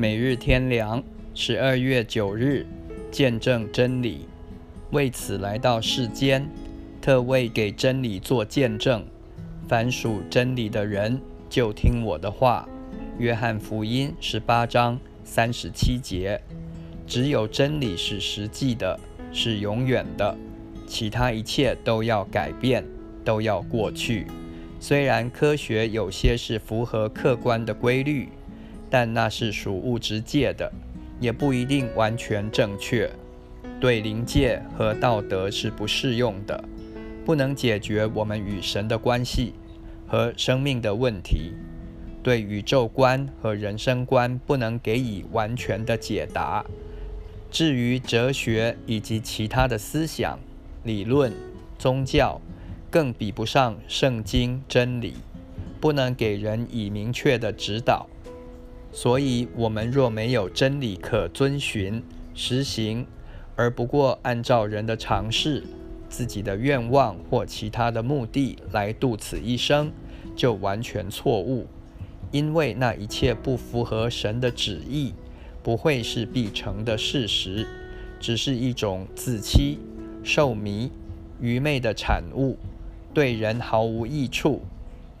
每日天良，十二月九日，见证真理。为此来到世间，特为给真理做见证。凡属真理的人，就听我的话。约翰福音十八章三十七节。只有真理是实际的，是永远的，其他一切都要改变，都要过去。虽然科学有些是符合客观的规律。但那是属物质界的，也不一定完全正确。对灵界和道德是不适用的，不能解决我们与神的关系和生命的问题。对宇宙观和人生观不能给予完全的解答。至于哲学以及其他的思想、理论、宗教，更比不上圣经真理，不能给人以明确的指导。所以，我们若没有真理可遵循、实行，而不过按照人的常识、自己的愿望或其他的目的来度此一生，就完全错误。因为那一切不符合神的旨意，不会是必成的事实，只是一种自欺、受迷、愚昧的产物，对人毫无益处。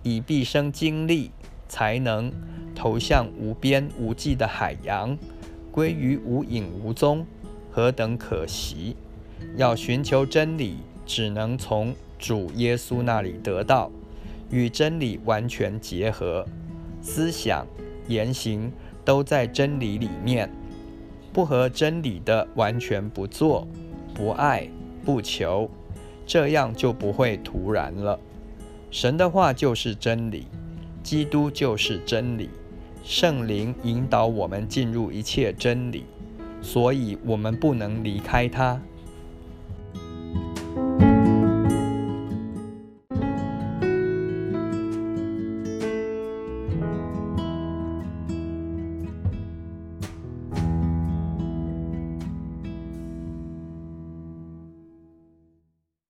以毕生精力、才能。投向无边无际的海洋，归于无影无踪，何等可惜！要寻求真理，只能从主耶稣那里得到，与真理完全结合，思想、言行都在真理里面。不合真理的，完全不做、不爱、不求，这样就不会徒然了。神的话就是真理，基督就是真理。圣灵引导我们进入一切真理，所以我们不能离开它，